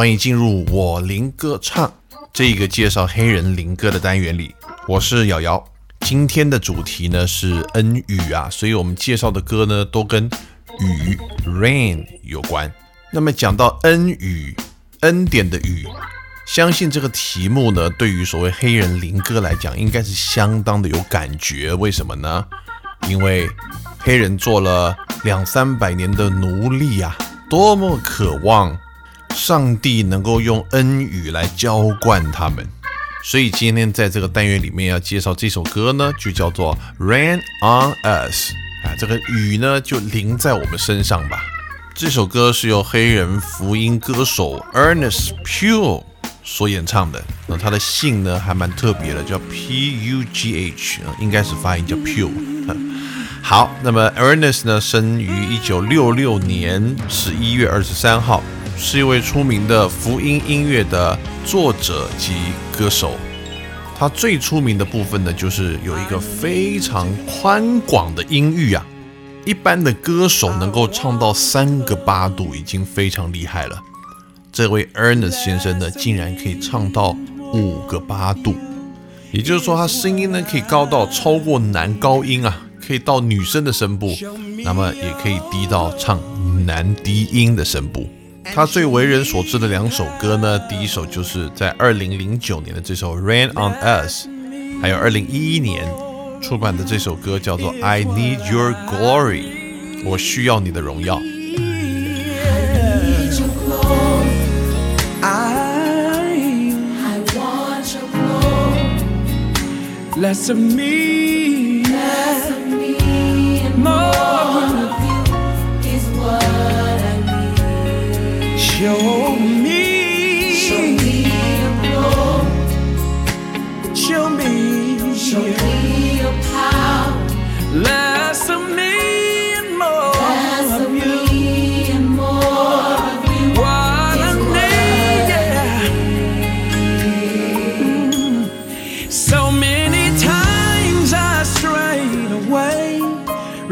欢迎进入我林歌唱这个介绍黑人灵歌的单元里，我是瑶瑶。今天的主题呢是恩雨啊，所以我们介绍的歌呢都跟雨 （rain） 有关。那么讲到恩雨，恩典的雨，相信这个题目呢，对于所谓黑人灵歌来讲，应该是相当的有感觉。为什么呢？因为黑人做了两三百年的奴隶啊，多么渴望上帝能够用恩雨来浇灌他们。所以今天在这个单元里面要介绍这首歌呢，就叫做《Rain on Us》啊，这个雨呢就淋在我们身上吧。这首歌是由黑人福音歌手 Ernest Pugh 所演唱的。那他的姓呢还蛮特别的，叫 P U G H，应该是发音叫 Pugh。好，那么 Ernest 呢生于一九六六年十一月二十三号。是一位出名的福音音乐的作者及歌手。他最出名的部分呢，就是有一个非常宽广的音域啊。一般的歌手能够唱到三个八度已经非常厉害了。这位 Ernest 先生呢，竟然可以唱到五个八度，也就是说，他声音呢可以高到超过男高音啊，可以到女生的声部，那么也可以低到唱男低音的声部。他最为人所知的两首歌呢，第一首就是在二零零九年的这首《Rain on Us》，还有二零一一年出版的这首歌叫做《I Need Your Glory》，我需要你的荣耀。Show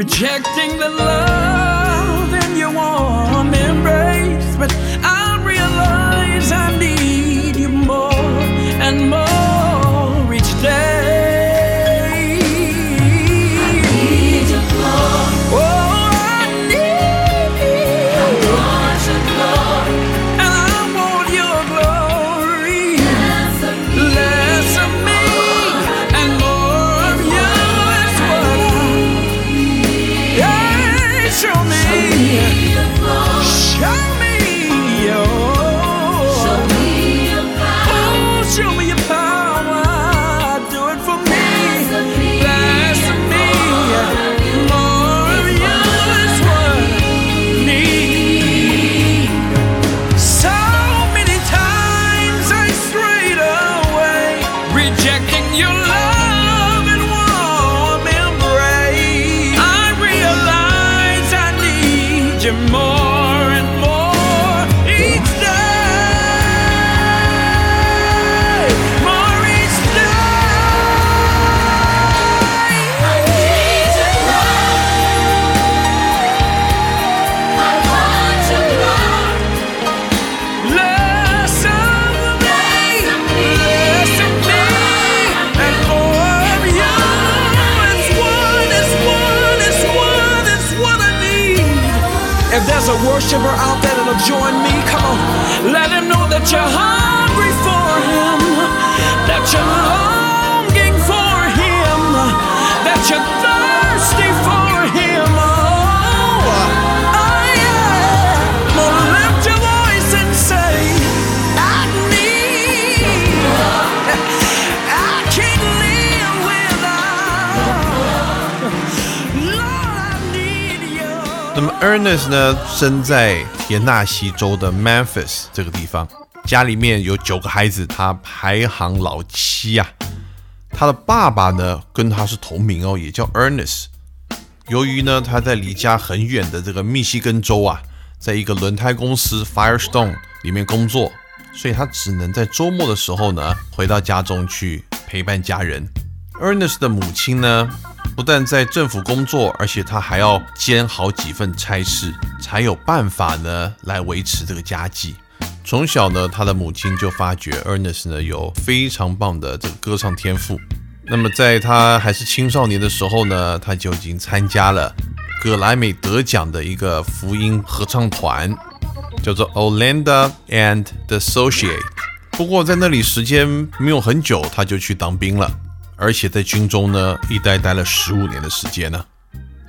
rejecting the love you more worshiper out there that'll join me, come on, let him know that you're hungry for him, that you're Ernest 呢，生在田纳西州的 Memphis 这个地方，家里面有九个孩子，他排行老七啊、他的爸爸呢，跟他是同名哦，也叫 Ernest。由于呢，他在离家很远的这个密西根州啊，在一个轮胎公司 Firestone 里面工作，所以他只能在周末的时候呢，回到家中去陪伴家人。Ernest 的母亲呢，不但在政府工作，而且他还要兼好几份差事，才有办法呢来维持这个家计。从小呢，他的母亲就发觉 Ernest 呢有非常棒的这个歌唱天赋。那么在他还是青少年的时候呢，他就已经参加了格莱美得奖的一个福音合唱团，叫做 Olinda and the Associate。不过在那里时间没有很久，他就去当兵了，而且在军中呢一待待了十五年的时间呢。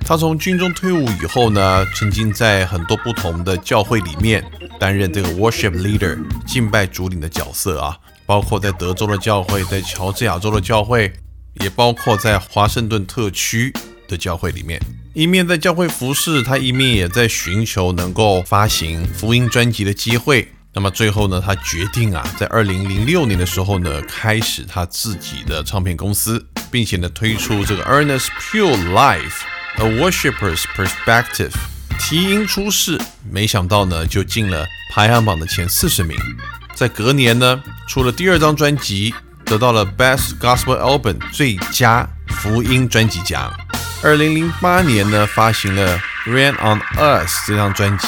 他从军中退伍以后呢，曾经在很多不同的教会里面担任这个 worship leader 敬拜主领的角色啊，包括在德州的教会，在乔治亚州的教会。也包括在华盛顿特区的教会里面，一面在教会服侍，他一面也在寻求能够发行福音专辑的机会。那么最后呢，他决定啊，在二零零六年的时候呢，开始他自己的唱片公司，并且呢推出这个 Ernest Pure Life A Worshipper's Perspective，提音出世，没想到呢就进了排行榜的前四十名。在隔年呢，出了第二张专辑。得到了 Best Gospel Album 最佳福音专辑奖。二零零八年呢，发行了《Ran on Us》这张专辑，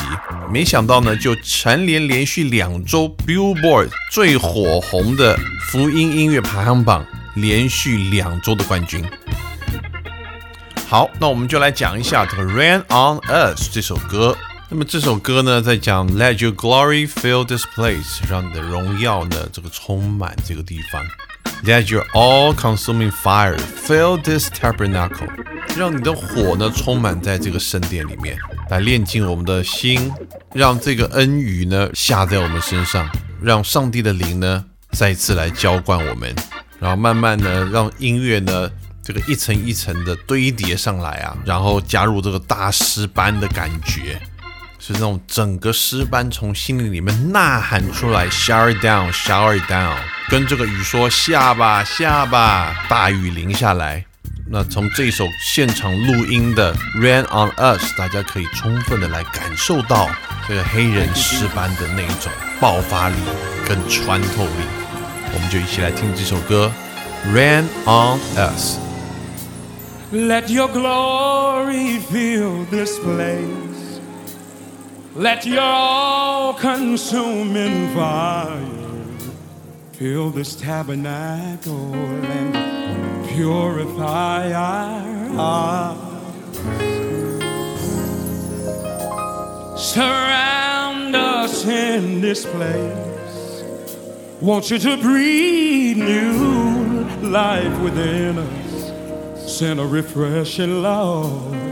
没想到呢，就蝉联连续两周 Billboard 最火红的福音音乐排行榜连续两周的冠军。好，那我们就来讲一下这个《Ran on Us》这首歌。那么这首歌呢，在讲 Let Your Glory Fill This Place，让你的荣耀呢，这个充满这个地方。Let you're all-consuming fire fill this tabernacle，让你的火呢充满在这个圣殿里面，来炼净我们的心，让这个恩雨呢下在我们身上，让上帝的灵呢再次来浇灌我们，然后慢慢呢让音乐呢这个一层一层的堆叠上来啊，然后加入这个大师班的感觉。是那种整个诗班从心里里面呐喊出来，shower down，shower down，跟这个雨说下吧下吧，大雨淋下来。那从这首现场录音的 Rain on Us，大家可以充分的来感受到这个黑人诗班的那一种爆发力跟穿透力。我们就一起来听这首歌，Rain on Us。Let your glory fill this place. Let your all consuming fire fill this tabernacle and purify our hearts. Surround us in this place. Want you to breathe new life within us. Send a refreshing love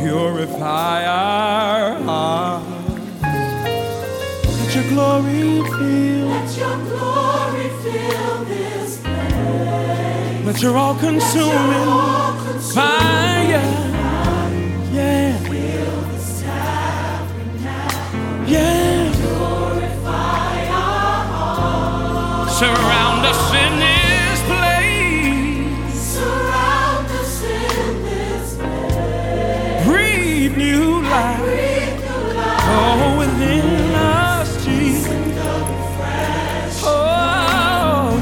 purify our hearts. Let your glory fill. Let your glory fill this place. Let your all-consuming fire. Yeah. Fill this tabernacle. Yeah. Purify our hearts. Surround us Oh.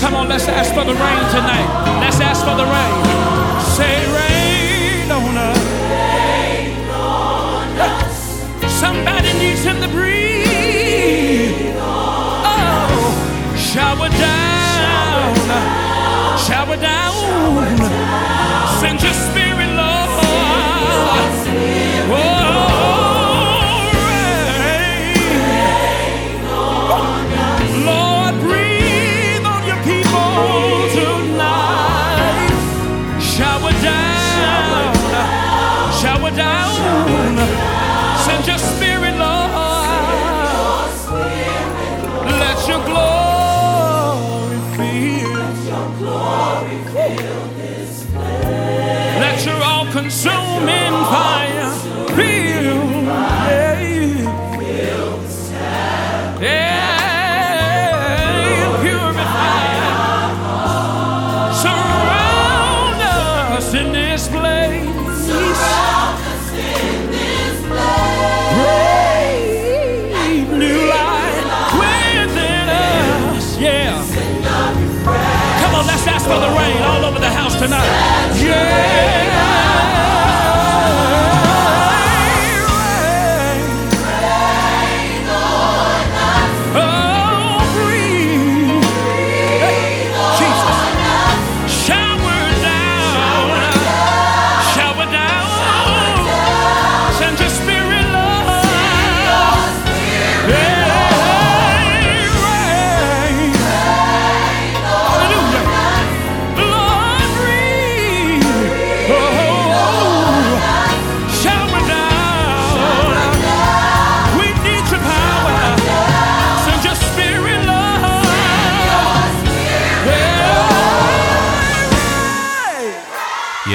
Come on, let's ask for the rain tonight. Let's ask for the rain. Shower down, shower down. Send your spirit, Lord. Let your glory fill. Let your all-consuming fire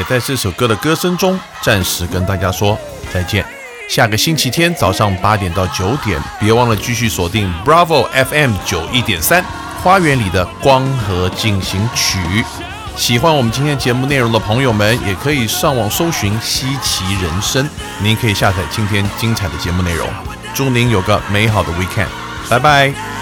在这首歌的歌声中暂时跟大家说再见。下个星期天早上八点到九点，别忘了继续锁定 Bravo FM 九一点三《花园里的光合进行曲》。喜欢我们今天节目内容的朋友们，也可以上网搜寻“稀奇人生”，您可以下载今天精彩的节目内容。祝您有个美好的 weekend，拜拜。